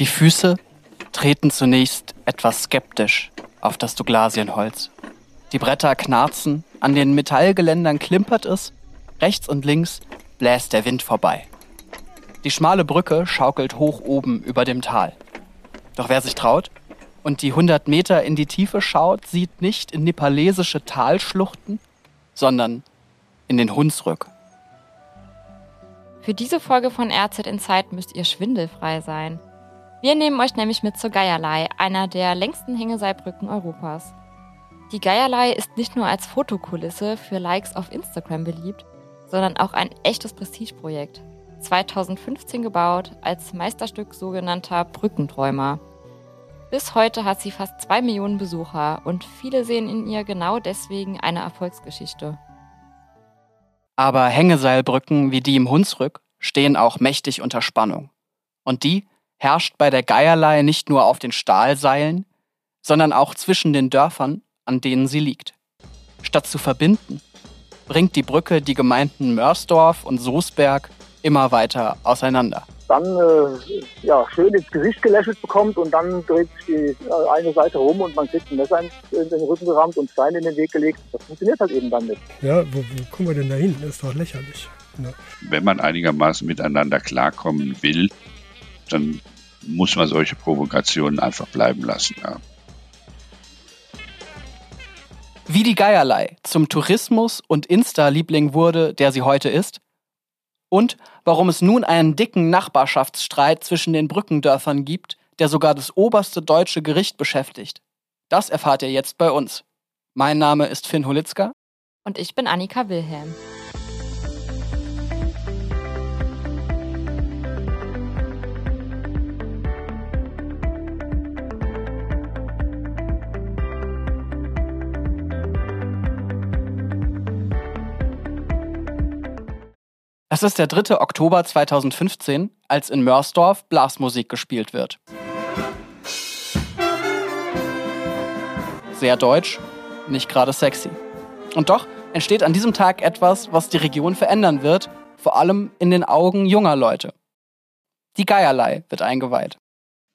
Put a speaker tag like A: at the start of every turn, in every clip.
A: Die Füße treten zunächst etwas skeptisch auf das Douglasienholz. Die Bretter knarzen, an den Metallgeländern klimpert es, rechts und links bläst der Wind vorbei. Die schmale Brücke schaukelt hoch oben über dem Tal. Doch wer sich traut und die 100 Meter in die Tiefe schaut, sieht nicht in nepalesische Talschluchten, sondern in den Hunsrück.
B: Für diese Folge von RZ in Zeit müsst ihr schwindelfrei sein. Wir nehmen euch nämlich mit zur Geierlei, einer der längsten Hängeseilbrücken Europas. Die Geierlei ist nicht nur als Fotokulisse für Likes auf Instagram beliebt, sondern auch ein echtes Prestigeprojekt. 2015 gebaut als Meisterstück sogenannter Brückenträumer. Bis heute hat sie fast zwei Millionen Besucher und viele sehen in ihr genau deswegen eine Erfolgsgeschichte.
A: Aber Hängeseilbrücken wie die im Hunsrück stehen auch mächtig unter Spannung. Und die herrscht bei der Geierlei nicht nur auf den Stahlseilen, sondern auch zwischen den Dörfern, an denen sie liegt. Statt zu verbinden, bringt die Brücke die Gemeinden Mörsdorf und Soßberg immer weiter auseinander
C: dann äh, ja, schön ins Gesicht gelächelt bekommt und dann dreht sich die äh, eine Seite rum und man kriegt ein Messer in, den Rücken gerammt und Steine in den Weg gelegt. Das funktioniert halt eben dann nicht.
D: Ja, wo, wo kommen wir denn da hin? Das ist doch lächerlich. Ja.
E: Wenn man einigermaßen miteinander klarkommen will, dann muss man solche Provokationen einfach bleiben lassen. Ja.
A: Wie die Geierlei zum Tourismus- und Insta-Liebling wurde, der sie heute ist, und warum es nun einen dicken Nachbarschaftsstreit zwischen den Brückendörfern gibt, der sogar das oberste deutsche Gericht beschäftigt. Das erfahrt ihr jetzt bei uns. Mein Name ist Finn Holitzka.
B: Und ich bin Annika Wilhelm.
A: Es ist der 3. Oktober 2015, als in Mörsdorf Blasmusik gespielt wird. Sehr deutsch, nicht gerade sexy. Und doch entsteht an diesem Tag etwas, was die Region verändern wird, vor allem in den Augen junger Leute. Die Geierlei wird eingeweiht.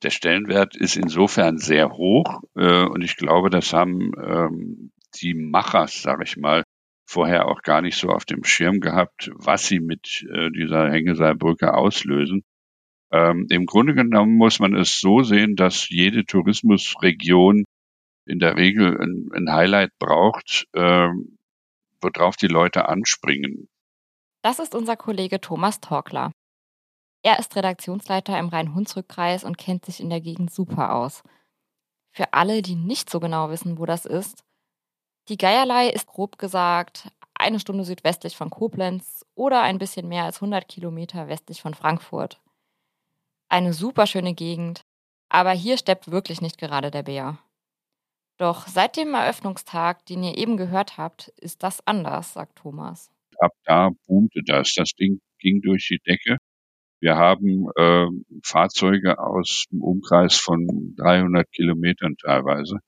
E: Der Stellenwert ist insofern sehr hoch äh, und ich glaube, das haben ähm, die Machers, sage ich mal, vorher auch gar nicht so auf dem Schirm gehabt, was sie mit äh, dieser Hängeseilbrücke auslösen. Ähm, Im Grunde genommen muss man es so sehen, dass jede Tourismusregion in der Regel ein, ein Highlight braucht, ähm, worauf die Leute anspringen.
B: Das ist unser Kollege Thomas Torkler. Er ist Redaktionsleiter im Rhein-Hunsrück-Kreis und kennt sich in der Gegend super aus. Für alle, die nicht so genau wissen, wo das ist, die Geierlei ist grob gesagt eine Stunde südwestlich von Koblenz oder ein bisschen mehr als 100 Kilometer westlich von Frankfurt. Eine super schöne Gegend, aber hier steppt wirklich nicht gerade der Bär. Doch seit dem Eröffnungstag, den ihr eben gehört habt, ist das anders, sagt Thomas.
E: Ab da boomte das. Das Ding ging durch die Decke. Wir haben äh, Fahrzeuge aus dem Umkreis von 300 Kilometern teilweise.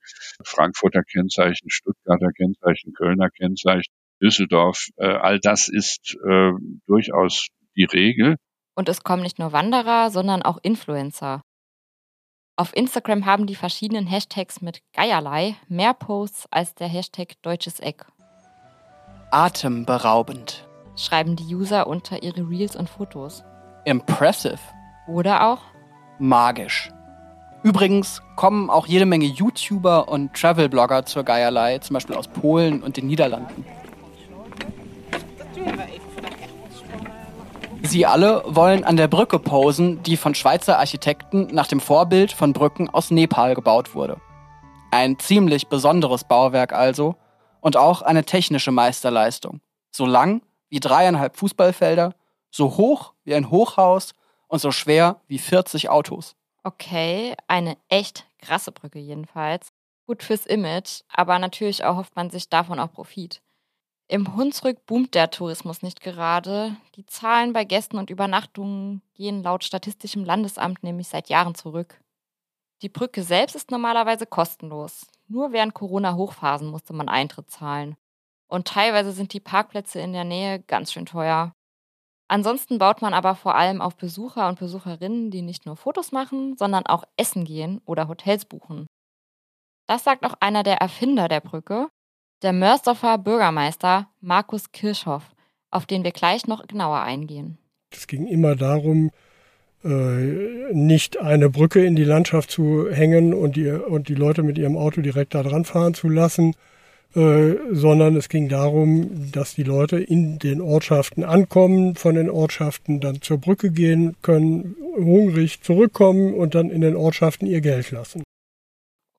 E: Frankfurter Kennzeichen, Stuttgarter Kennzeichen, Kölner Kennzeichen, Düsseldorf. Äh, all das ist äh, durchaus die Regel.
B: Und es kommen nicht nur Wanderer, sondern auch Influencer. Auf Instagram haben die verschiedenen Hashtags mit Geierlei mehr Posts als der Hashtag Deutsches Eck.
A: Atemberaubend,
B: schreiben die User unter ihre Reels und Fotos.
A: Impressive.
B: Oder auch
A: magisch. Übrigens kommen auch jede Menge YouTuber und Travel-Blogger zur Geierlei, zum Beispiel aus Polen und den Niederlanden. Sie alle wollen an der Brücke posen, die von Schweizer Architekten nach dem Vorbild von Brücken aus Nepal gebaut wurde. Ein ziemlich besonderes Bauwerk also und auch eine technische Meisterleistung. So lang wie dreieinhalb Fußballfelder so hoch wie ein Hochhaus und so schwer wie 40 Autos.
B: Okay, eine echt krasse Brücke jedenfalls. Gut fürs Image, aber natürlich erhofft man sich davon auch Profit. Im Hunsrück boomt der Tourismus nicht gerade. Die Zahlen bei Gästen und Übernachtungen gehen laut Statistischem Landesamt nämlich seit Jahren zurück. Die Brücke selbst ist normalerweise kostenlos. Nur während Corona-Hochphasen musste man Eintritt zahlen. Und teilweise sind die Parkplätze in der Nähe ganz schön teuer. Ansonsten baut man aber vor allem auf Besucher und Besucherinnen, die nicht nur Fotos machen, sondern auch essen gehen oder Hotels buchen. Das sagt auch einer der Erfinder der Brücke, der Mörsdorfer Bürgermeister Markus Kirchhoff, auf den wir gleich noch genauer eingehen.
D: Es ging immer darum, äh, nicht eine Brücke in die Landschaft zu hängen und die, und die Leute mit ihrem Auto direkt da dran fahren zu lassen, äh, sondern es ging darum, dass die Leute in den Ortschaften ankommen, von den Ortschaften dann zur Brücke gehen können, hungrig zurückkommen und dann in den Ortschaften ihr Geld lassen.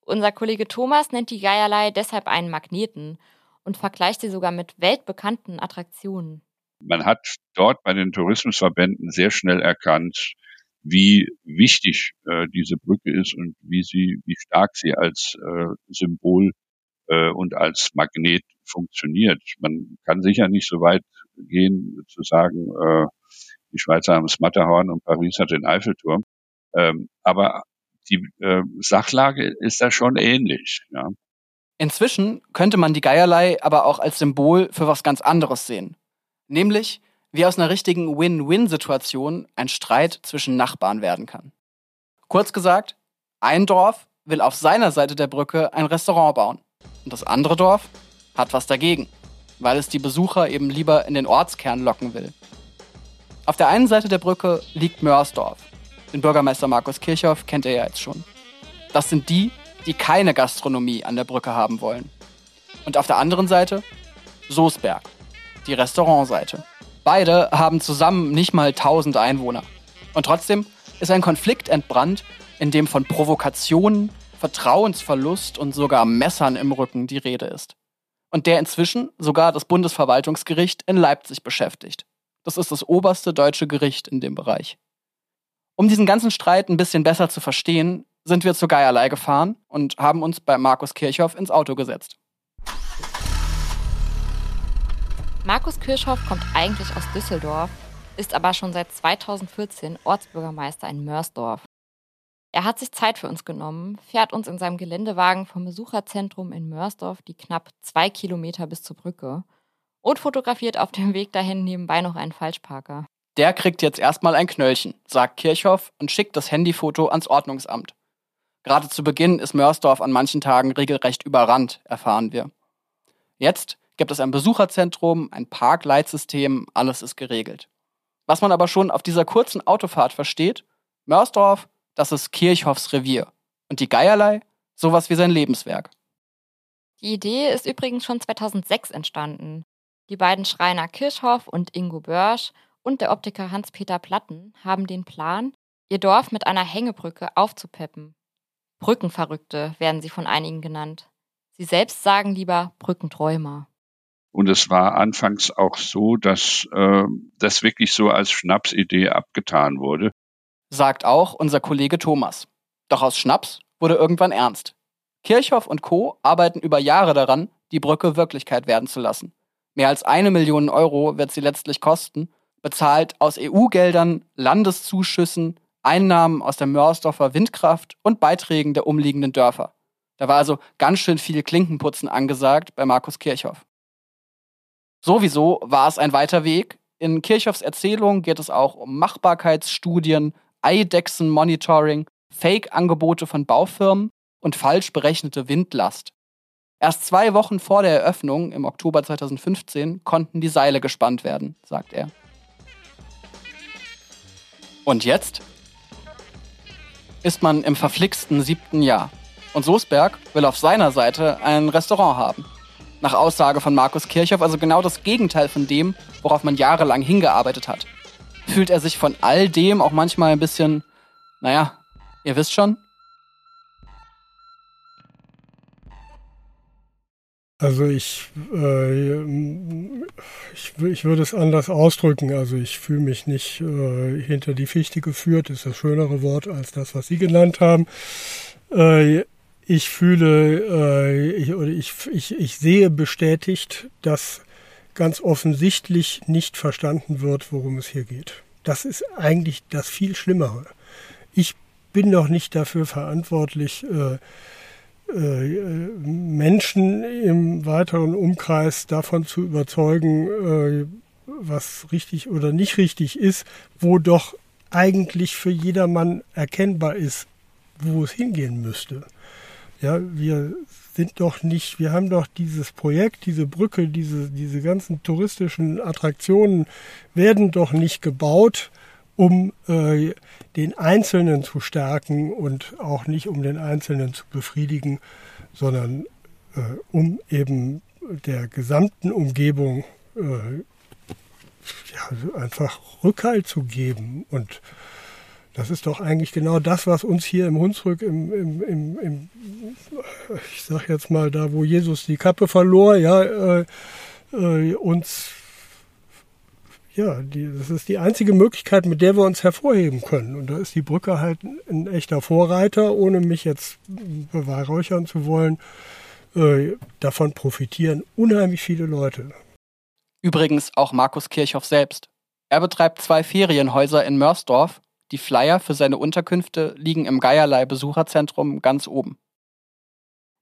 B: Unser Kollege Thomas nennt die Geierlei deshalb einen Magneten und vergleicht sie sogar mit weltbekannten Attraktionen.
E: Man hat dort bei den Tourismusverbänden sehr schnell erkannt, wie wichtig äh, diese Brücke ist und wie sie, wie stark sie als äh, Symbol äh, und als Magnet funktioniert. Man kann sicher nicht so weit gehen zu sagen, äh, die Schweizer haben das Matterhorn und Paris hat den Eiffelturm. Ähm, aber die äh, Sachlage ist da schon ähnlich. Ja.
A: Inzwischen könnte man die Geierlei aber auch als Symbol für was ganz anderes sehen. Nämlich wie aus einer richtigen Win-Win-Situation ein Streit zwischen Nachbarn werden kann. Kurz gesagt, ein Dorf will auf seiner Seite der Brücke ein Restaurant bauen und das andere Dorf hat was dagegen, weil es die Besucher eben lieber in den Ortskern locken will. Auf der einen Seite der Brücke liegt Mörsdorf. Den Bürgermeister Markus Kirchhoff kennt ihr ja jetzt schon. Das sind die, die keine Gastronomie an der Brücke haben wollen. Und auf der anderen Seite Soßberg, die Restaurantseite. Beide haben zusammen nicht mal 1000 Einwohner. Und trotzdem ist ein Konflikt entbrannt, in dem von Provokationen, Vertrauensverlust und sogar Messern im Rücken die Rede ist. Und der inzwischen sogar das Bundesverwaltungsgericht in Leipzig beschäftigt. Das ist das oberste deutsche Gericht in dem Bereich. Um diesen ganzen Streit ein bisschen besser zu verstehen, sind wir zur Geierlei gefahren und haben uns bei Markus Kirchhoff ins Auto gesetzt.
B: Markus Kirchhoff kommt eigentlich aus Düsseldorf, ist aber schon seit 2014 Ortsbürgermeister in Mörsdorf. Er hat sich Zeit für uns genommen, fährt uns in seinem Geländewagen vom Besucherzentrum in Mörsdorf die knapp zwei Kilometer bis zur Brücke und fotografiert auf dem Weg dahin nebenbei noch einen Falschparker.
A: Der kriegt jetzt erstmal ein Knöllchen, sagt Kirchhoff und schickt das Handyfoto ans Ordnungsamt. Gerade zu Beginn ist Mörsdorf an manchen Tagen regelrecht überrannt, erfahren wir. Jetzt gibt es ein Besucherzentrum, ein Parkleitsystem, alles ist geregelt. Was man aber schon auf dieser kurzen Autofahrt versteht, Mörsdorf, das ist Kirchhoffs Revier. Und die Geierlei, sowas wie sein Lebenswerk.
B: Die Idee ist übrigens schon 2006 entstanden. Die beiden Schreiner Kirchhoff und Ingo Börsch und der Optiker Hans-Peter Platten haben den Plan, ihr Dorf mit einer Hängebrücke aufzupeppen. Brückenverrückte werden sie von einigen genannt. Sie selbst sagen lieber Brückenträumer.
E: Und es war anfangs auch so, dass äh, das wirklich so als Schnapsidee abgetan wurde.
A: Sagt auch unser Kollege Thomas. Doch aus Schnaps wurde irgendwann ernst. Kirchhoff und Co. arbeiten über Jahre daran, die Brücke Wirklichkeit werden zu lassen. Mehr als eine Million Euro wird sie letztlich kosten, bezahlt aus EU-Geldern, Landeszuschüssen, Einnahmen aus der Mörsdorfer Windkraft und Beiträgen der umliegenden Dörfer. Da war also ganz schön viel Klinkenputzen angesagt bei Markus Kirchhoff. Sowieso war es ein weiter Weg. In Kirchhoffs Erzählung geht es auch um Machbarkeitsstudien, Eidechsen-Monitoring, Fake-Angebote von Baufirmen und falsch berechnete Windlast. Erst zwei Wochen vor der Eröffnung im Oktober 2015 konnten die Seile gespannt werden, sagt er. Und jetzt ist man im verflixten siebten Jahr. Und Soßberg will auf seiner Seite ein Restaurant haben. Nach Aussage von Markus Kirchhoff also genau das Gegenteil von dem, worauf man jahrelang hingearbeitet hat. Fühlt er sich von all dem auch manchmal ein bisschen, naja, ihr wisst schon?
D: Also ich, äh, ich, ich würde es anders ausdrücken. Also ich fühle mich nicht äh, hinter die Fichte geführt, ist das schönere Wort als das, was Sie genannt haben. Äh, ich fühle, äh, ich, ich, ich, ich sehe bestätigt, dass ganz offensichtlich nicht verstanden wird, worum es hier geht. Das ist eigentlich das viel Schlimmere. Ich bin noch nicht dafür verantwortlich, äh, äh, Menschen im weiteren Umkreis davon zu überzeugen, äh, was richtig oder nicht richtig ist, wo doch eigentlich für jedermann erkennbar ist, wo es hingehen müsste. Ja, wir sind doch nicht, wir haben doch dieses Projekt, diese Brücke, diese, diese ganzen touristischen Attraktionen werden doch nicht gebaut, um äh, den Einzelnen zu stärken und auch nicht um den Einzelnen zu befriedigen, sondern äh, um eben der gesamten Umgebung äh, ja, einfach Rückhalt zu geben und das ist doch eigentlich genau das, was uns hier im Hunsrück, im, im, im, im ich sag jetzt mal, da wo Jesus die Kappe verlor, ja, äh, äh, uns, ja, die, das ist die einzige Möglichkeit, mit der wir uns hervorheben können. Und da ist die Brücke halt ein echter Vorreiter, ohne mich jetzt beweihräuchern zu wollen. Äh, davon profitieren unheimlich viele Leute.
A: Übrigens auch Markus Kirchhoff selbst. Er betreibt zwei Ferienhäuser in Mörsdorf die Flyer für seine Unterkünfte liegen im Geierlei Besucherzentrum ganz oben.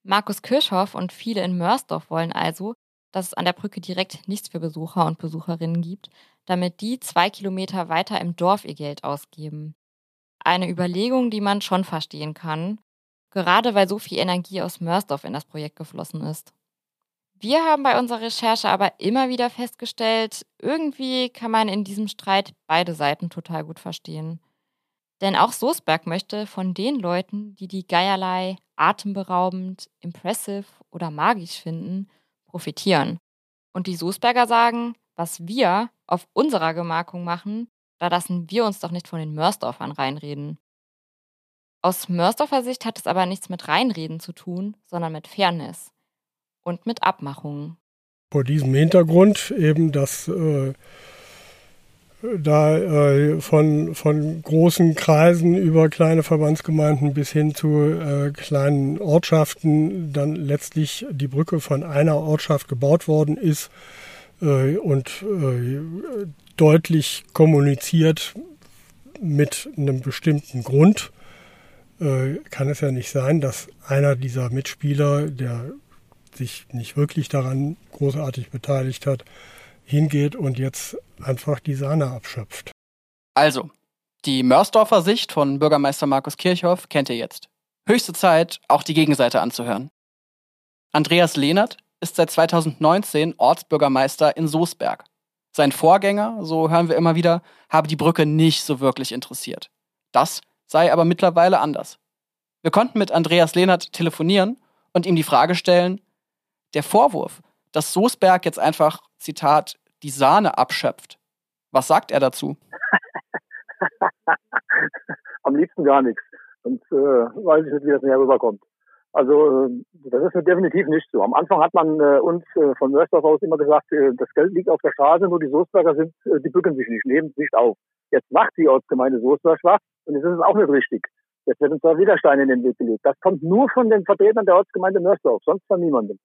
B: Markus Kirchhoff und viele in Mörsdorf wollen also, dass es an der Brücke direkt nichts für Besucher und Besucherinnen gibt, damit die zwei Kilometer weiter im Dorf ihr Geld ausgeben. Eine Überlegung, die man schon verstehen kann, gerade weil so viel Energie aus Mörsdorf in das Projekt geflossen ist. Wir haben bei unserer Recherche aber immer wieder festgestellt, irgendwie kann man in diesem Streit beide Seiten total gut verstehen. Denn auch Soßberg möchte von den Leuten, die die Geierlei atemberaubend, impressive oder magisch finden, profitieren. Und die Soßberger sagen, was wir auf unserer Gemarkung machen, da lassen wir uns doch nicht von den Mörsdorfern reinreden. Aus Mörsdorfer Sicht hat es aber nichts mit Reinreden zu tun, sondern mit Fairness und mit Abmachungen.
D: Vor diesem Hintergrund eben, dass äh, da äh, von, von großen Kreisen über kleine Verbandsgemeinden bis hin zu äh, kleinen Ortschaften dann letztlich die Brücke von einer Ortschaft gebaut worden ist äh, und äh, deutlich kommuniziert mit einem bestimmten Grund, äh, kann es ja nicht sein, dass einer dieser Mitspieler, der sich nicht wirklich daran großartig beteiligt hat, hingeht und jetzt einfach die Sahne abschöpft.
A: Also, die Mörsdorfer Sicht von Bürgermeister Markus Kirchhoff kennt ihr jetzt. Höchste Zeit, auch die Gegenseite anzuhören. Andreas Lehnert ist seit 2019 Ortsbürgermeister in Soßberg. Sein Vorgänger, so hören wir immer wieder, habe die Brücke nicht so wirklich interessiert. Das sei aber mittlerweile anders. Wir konnten mit Andreas Lehnert telefonieren und ihm die Frage stellen, der Vorwurf, dass Soßberg jetzt einfach, Zitat, die Sahne abschöpft. Was sagt er dazu?
C: Am liebsten gar nichts. Und äh, weiß ich nicht, wie das näher rüberkommt. Also äh, das ist definitiv nicht so. Am Anfang hat man äh, uns äh, von Mörsdorf aus immer gesagt, äh, das Geld liegt auf der Straße, nur die Soßberger sind, äh, die bücken sich nicht, nehmen es nicht auf. Jetzt macht die Ortsgemeinde Soßberg schwach und jetzt ist es auch nicht richtig. Jetzt wird uns da Widersteine in den Weg gelegt. Das kommt nur von den Vertretern der Ortsgemeinde Mörsdorf, sonst von niemandem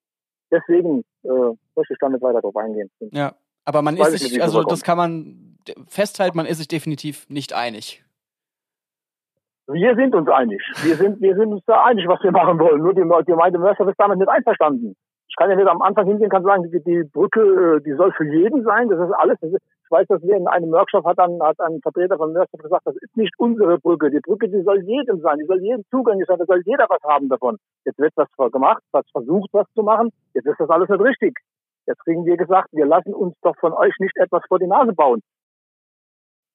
C: deswegen äh, möchte ich damit weiter drauf eingehen.
A: Ja, aber man ist sich, also das kann man festhalten, man ist sich definitiv nicht einig.
C: Wir sind uns einig. Wir sind, wir sind uns da einig, was wir machen wollen. Nur die, Gemeinde Mörster ist damit nicht einverstanden. Ich kann ja nicht am Anfang hingehen, kann sagen, die, die Brücke, äh, die soll für jeden sein. Das ist alles. Das ist, weiß, dass wir in einem Workshop hat dann hat ein Vertreter von Mörster gesagt, das ist nicht unsere Brücke. Die Brücke, die soll jedem sein. Die soll jedem zugänglich sein. Da soll jeder was haben davon. Jetzt wird was gemacht, was versucht, was zu machen. Jetzt ist das alles nicht richtig. Jetzt kriegen wir gesagt, wir lassen uns doch von euch nicht etwas vor die Nase bauen.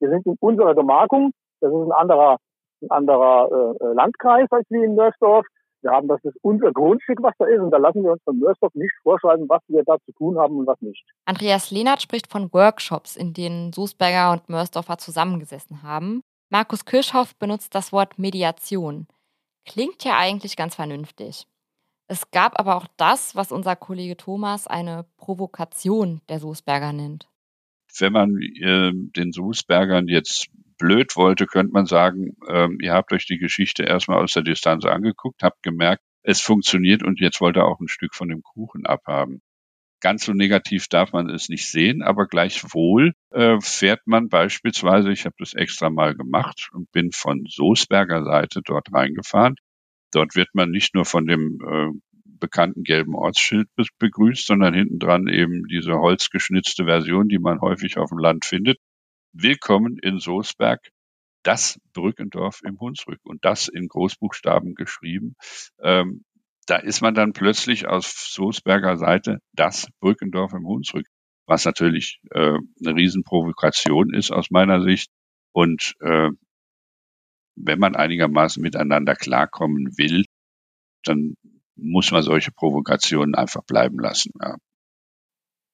C: Wir sind in unserer Gemarkung. Das ist ein anderer, ein anderer äh, Landkreis als wir in Mörsdorf. Wir haben, das ist unser Grundstück, was da ist, und da lassen wir uns von Mörsdorf nicht vorschreiben, was wir da zu tun haben und was nicht.
B: Andreas Lehnert spricht von Workshops, in denen Susberger und Mörsdorfer zusammengesessen haben. Markus Kirchhoff benutzt das Wort Mediation. Klingt ja eigentlich ganz vernünftig. Es gab aber auch das, was unser Kollege Thomas eine Provokation der Soßberger nennt.
E: Wenn man äh, den Soßbergern jetzt blöd wollte, könnte man sagen, ähm, ihr habt euch die Geschichte erstmal aus der Distanz angeguckt, habt gemerkt, es funktioniert und jetzt wollt ihr auch ein Stück von dem Kuchen abhaben. Ganz so negativ darf man es nicht sehen, aber gleichwohl äh, fährt man beispielsweise, ich habe das extra mal gemacht und bin von Soßberger Seite dort reingefahren. Dort wird man nicht nur von dem äh, bekannten gelben Ortsschild begrüßt, sondern hinten dran eben diese holzgeschnitzte Version, die man häufig auf dem Land findet. Willkommen in Soßberg, das Brückendorf im Hunsrück und das in Großbuchstaben geschrieben. Ähm, da ist man dann plötzlich aus Soßberger Seite das Brückendorf im Hunsrück, was natürlich äh, eine Riesenprovokation ist aus meiner Sicht. Und äh, wenn man einigermaßen miteinander klarkommen will, dann muss man solche Provokationen einfach bleiben lassen. Ja.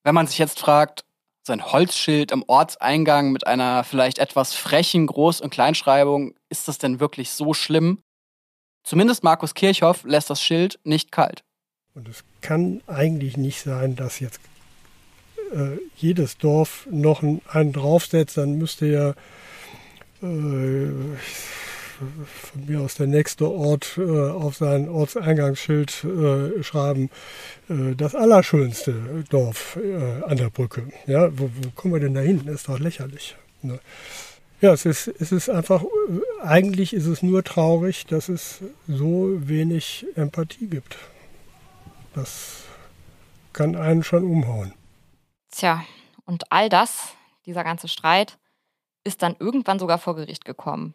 A: Wenn man sich jetzt fragt, sein Holzschild am Ortseingang mit einer vielleicht etwas frechen Groß- und Kleinschreibung, ist das denn wirklich so schlimm? Zumindest Markus Kirchhoff lässt das Schild nicht kalt.
D: Und es kann eigentlich nicht sein, dass jetzt äh, jedes Dorf noch einen draufsetzt, dann müsste ja äh, von mir aus der nächste Ort äh, auf sein Ortseingangsschild äh, schreiben, äh, das allerschönste Dorf äh, an der Brücke. Ja, wo, wo kommen wir denn da hin? Das ist doch lächerlich. Ne? Ja, es ist, es ist einfach, eigentlich ist es nur traurig, dass es so wenig Empathie gibt. Das kann einen schon umhauen.
B: Tja, und all das, dieser ganze Streit, ist dann irgendwann sogar vor Gericht gekommen.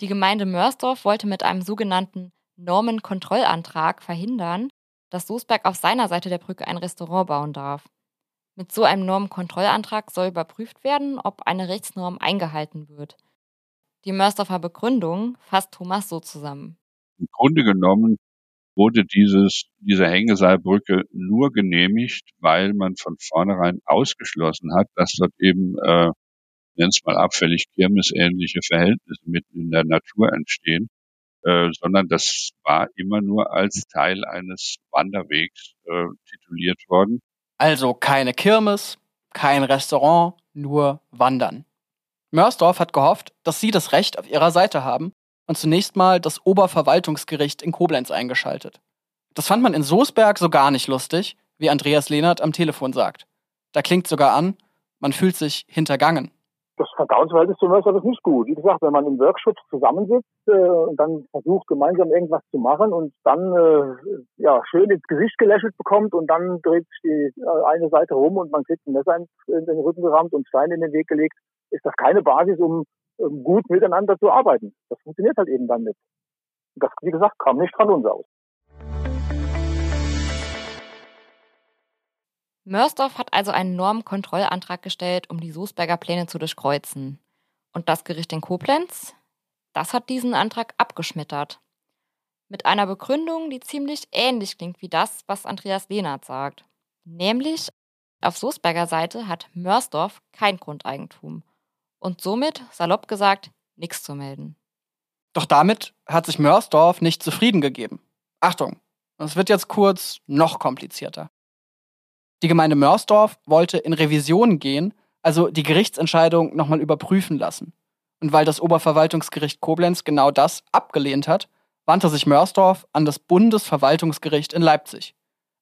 B: Die Gemeinde Mörsdorf wollte mit einem sogenannten Normenkontrollantrag verhindern, dass Soßberg auf seiner Seite der Brücke ein Restaurant bauen darf. Mit so einem Normenkontrollantrag soll überprüft werden, ob eine Rechtsnorm eingehalten wird. Die Mörsdorfer Begründung fasst Thomas so zusammen.
E: Im Grunde genommen wurde dieses, diese Hängeseilbrücke nur genehmigt, weil man von vornherein ausgeschlossen hat, dass dort eben äh, nenne es mal abfällig kirmesähnliche Verhältnisse mitten in der Natur entstehen, äh, sondern das war immer nur als Teil eines Wanderwegs äh, tituliert worden.
A: Also keine Kirmes, kein Restaurant, nur Wandern. Mörsdorf hat gehofft, dass sie das Recht auf ihrer Seite haben und zunächst mal das Oberverwaltungsgericht in Koblenz eingeschaltet. Das fand man in Soßberg so gar nicht lustig, wie Andreas Lehnert am Telefon sagt. Da klingt sogar an, man fühlt sich hintergangen
C: das Vertrauensverhältnis Mörser ist nicht gut. Wie gesagt, wenn man im Workshop zusammensitzt äh, und dann versucht, gemeinsam irgendwas zu machen und dann äh, ja schön ins Gesicht gelächelt bekommt und dann dreht sich die äh, eine Seite rum und man kriegt ein Messer in, in den Rücken gerammt und Steine in den Weg gelegt, ist das keine Basis, um, um gut miteinander zu arbeiten. Das funktioniert halt eben dann nicht. Das, wie gesagt, kam nicht von uns aus.
B: Mörsdorf hat also einen Normkontrollantrag gestellt, um die Soßberger Pläne zu durchkreuzen. Und das Gericht in Koblenz, das hat diesen Antrag abgeschmettert. Mit einer Begründung, die ziemlich ähnlich klingt wie das, was Andreas Lehnert sagt. Nämlich, auf Soßberger Seite hat Mörsdorf kein Grundeigentum. Und somit, salopp gesagt, nichts zu melden.
A: Doch damit hat sich Mörsdorf nicht zufrieden gegeben. Achtung, es wird jetzt kurz noch komplizierter. Die Gemeinde Mörsdorf wollte in Revision gehen, also die Gerichtsentscheidung nochmal überprüfen lassen. Und weil das Oberverwaltungsgericht Koblenz genau das abgelehnt hat, wandte sich Mörsdorf an das Bundesverwaltungsgericht in Leipzig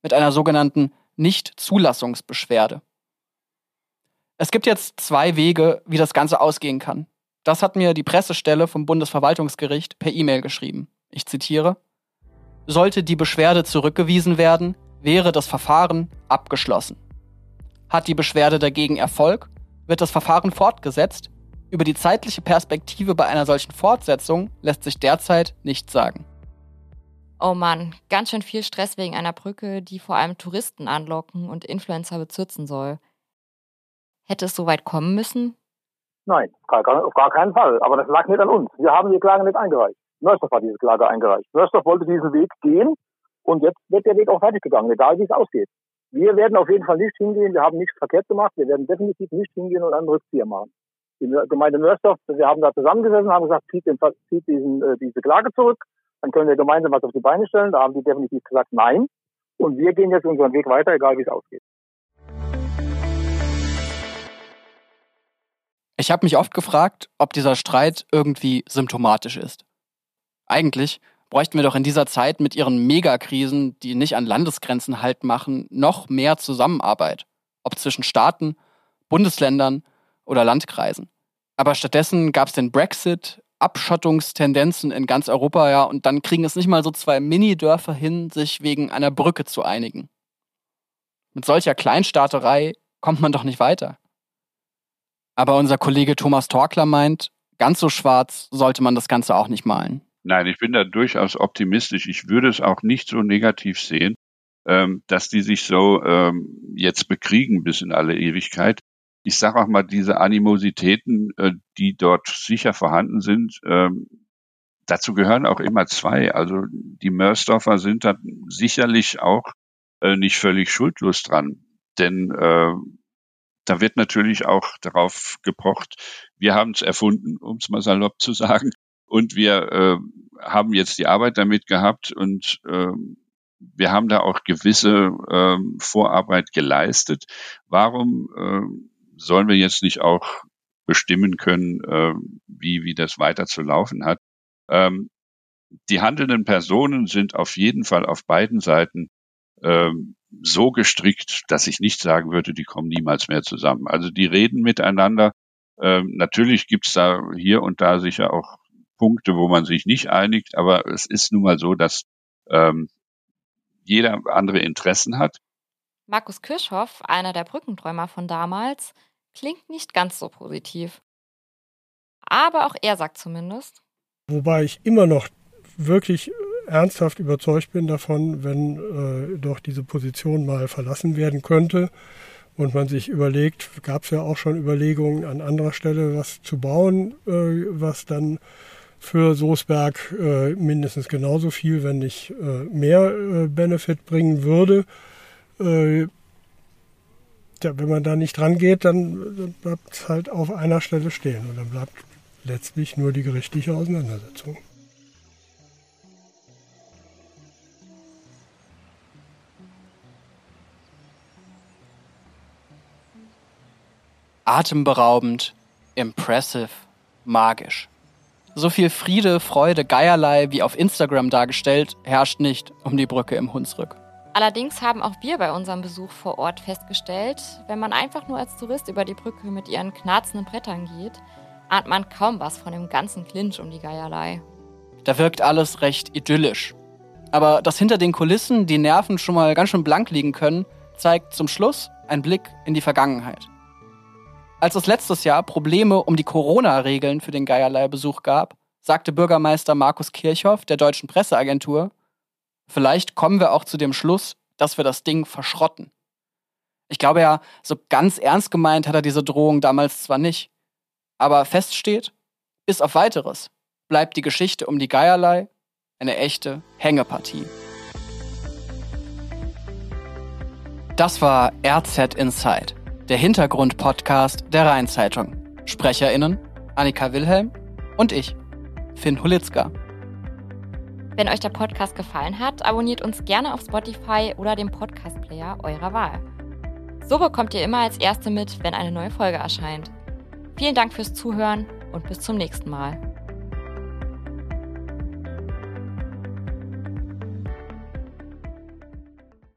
A: mit einer sogenannten Nichtzulassungsbeschwerde. Es gibt jetzt zwei Wege, wie das Ganze ausgehen kann. Das hat mir die Pressestelle vom Bundesverwaltungsgericht per E-Mail geschrieben. Ich zitiere. Sollte die Beschwerde zurückgewiesen werden, wäre das Verfahren abgeschlossen. Hat die Beschwerde dagegen Erfolg, wird das Verfahren fortgesetzt. Über die zeitliche Perspektive bei einer solchen Fortsetzung lässt sich derzeit nichts sagen.
B: Oh Mann, ganz schön viel Stress wegen einer Brücke, die vor allem Touristen anlocken und Influencer bezirzen soll. Hätte es so weit kommen müssen?
C: Nein, auf gar keinen Fall. Aber das lag nicht an uns. Wir haben die Klage nicht eingereicht. Mörsdorf hat diese Klage eingereicht. Mörsdorf wollte diesen Weg gehen und jetzt wird der Weg auch fertig gegangen, egal wie es ausgeht. Wir werden auf jeden Fall nicht hingehen, wir haben nichts verkehrt gemacht, wir werden definitiv nicht hingehen und einen Rückzieher machen. Die Gemeinde Mörsdorf, wir haben da zusammengesessen, haben gesagt, zieht, den, zieht diesen, äh, diese Klage zurück, dann können wir gemeinsam was auf die Beine stellen. Da haben die definitiv gesagt, nein. Und wir gehen jetzt unseren Weg weiter, egal wie es ausgeht.
A: Ich habe mich oft gefragt, ob dieser Streit irgendwie symptomatisch ist. Eigentlich bräuchten wir doch in dieser Zeit mit ihren Megakrisen, die nicht an Landesgrenzen halt machen, noch mehr Zusammenarbeit. Ob zwischen Staaten, Bundesländern oder Landkreisen. Aber stattdessen gab es den Brexit, Abschottungstendenzen in ganz Europa, ja, und dann kriegen es nicht mal so zwei Mini-Dörfer hin, sich wegen einer Brücke zu einigen. Mit solcher Kleinstaaterei kommt man doch nicht weiter. Aber unser Kollege Thomas Torkler meint, ganz so schwarz sollte man das Ganze auch nicht malen.
E: Nein, ich bin da durchaus optimistisch. Ich würde es auch nicht so negativ sehen, ähm, dass die sich so ähm, jetzt bekriegen bis in alle Ewigkeit. Ich sage auch mal, diese Animositäten, äh, die dort sicher vorhanden sind, ähm, dazu gehören auch immer zwei. Also die Mörsdorfer sind da sicherlich auch äh, nicht völlig schuldlos dran. Denn äh, da wird natürlich auch darauf gepocht, wir haben es erfunden, um es mal salopp zu sagen. Und wir äh, haben jetzt die Arbeit damit gehabt und äh, wir haben da auch gewisse äh, Vorarbeit geleistet. Warum äh, sollen wir jetzt nicht auch bestimmen können, äh, wie, wie das weiter zu laufen hat? Ähm, die handelnden Personen sind auf jeden Fall auf beiden Seiten ähm, so gestrickt, dass ich nicht sagen würde, die kommen niemals mehr zusammen. Also die reden miteinander. Ähm, natürlich gibt's da hier und da sicher auch Punkte, wo man sich nicht einigt, aber es ist nun mal so, dass ähm, jeder andere Interessen hat.
B: Markus Kirchhoff, einer der Brückenträumer von damals, klingt nicht ganz so positiv. Aber auch er sagt zumindest.
D: Wobei ich immer noch wirklich ernsthaft überzeugt bin davon, wenn äh, doch diese Position mal verlassen werden könnte und man sich überlegt, gab es ja auch schon Überlegungen an anderer Stelle was zu bauen, äh, was dann für Soßberg äh, mindestens genauso viel, wenn nicht äh, mehr äh, Benefit bringen würde. Äh, ja, wenn man da nicht dran geht, dann bleibt es halt auf einer Stelle stehen und dann bleibt letztlich nur die gerichtliche Auseinandersetzung.
A: Atemberaubend, impressive, magisch. So viel Friede, Freude, Geierlei wie auf Instagram dargestellt, herrscht nicht um die Brücke im Hunsrück.
B: Allerdings haben auch wir bei unserem Besuch vor Ort festgestellt, wenn man einfach nur als Tourist über die Brücke mit ihren knarzenden Brettern geht, ahnt man kaum was von dem ganzen Clinch um die Geierlei.
A: Da wirkt alles recht idyllisch. Aber dass hinter den Kulissen die Nerven schon mal ganz schön blank liegen können, zeigt zum Schluss ein Blick in die Vergangenheit. Als es letztes Jahr Probleme um die Corona-Regeln für den Geierlei-Besuch gab, sagte Bürgermeister Markus Kirchhoff der deutschen Presseagentur, vielleicht kommen wir auch zu dem Schluss, dass wir das Ding verschrotten. Ich glaube ja, so ganz ernst gemeint hat er diese Drohung damals zwar nicht, aber fest steht, bis auf weiteres bleibt die Geschichte um die Geierlei eine echte Hängepartie. Das war RZ Inside der Hintergrund-Podcast der Rheinzeitung. SprecherInnen Annika Wilhelm und ich, Finn Hulitzka.
B: Wenn euch der Podcast gefallen hat, abonniert uns gerne auf Spotify oder dem Podcast-Player eurer Wahl. So bekommt ihr immer als Erste mit, wenn eine neue Folge erscheint. Vielen Dank fürs Zuhören und bis zum nächsten Mal.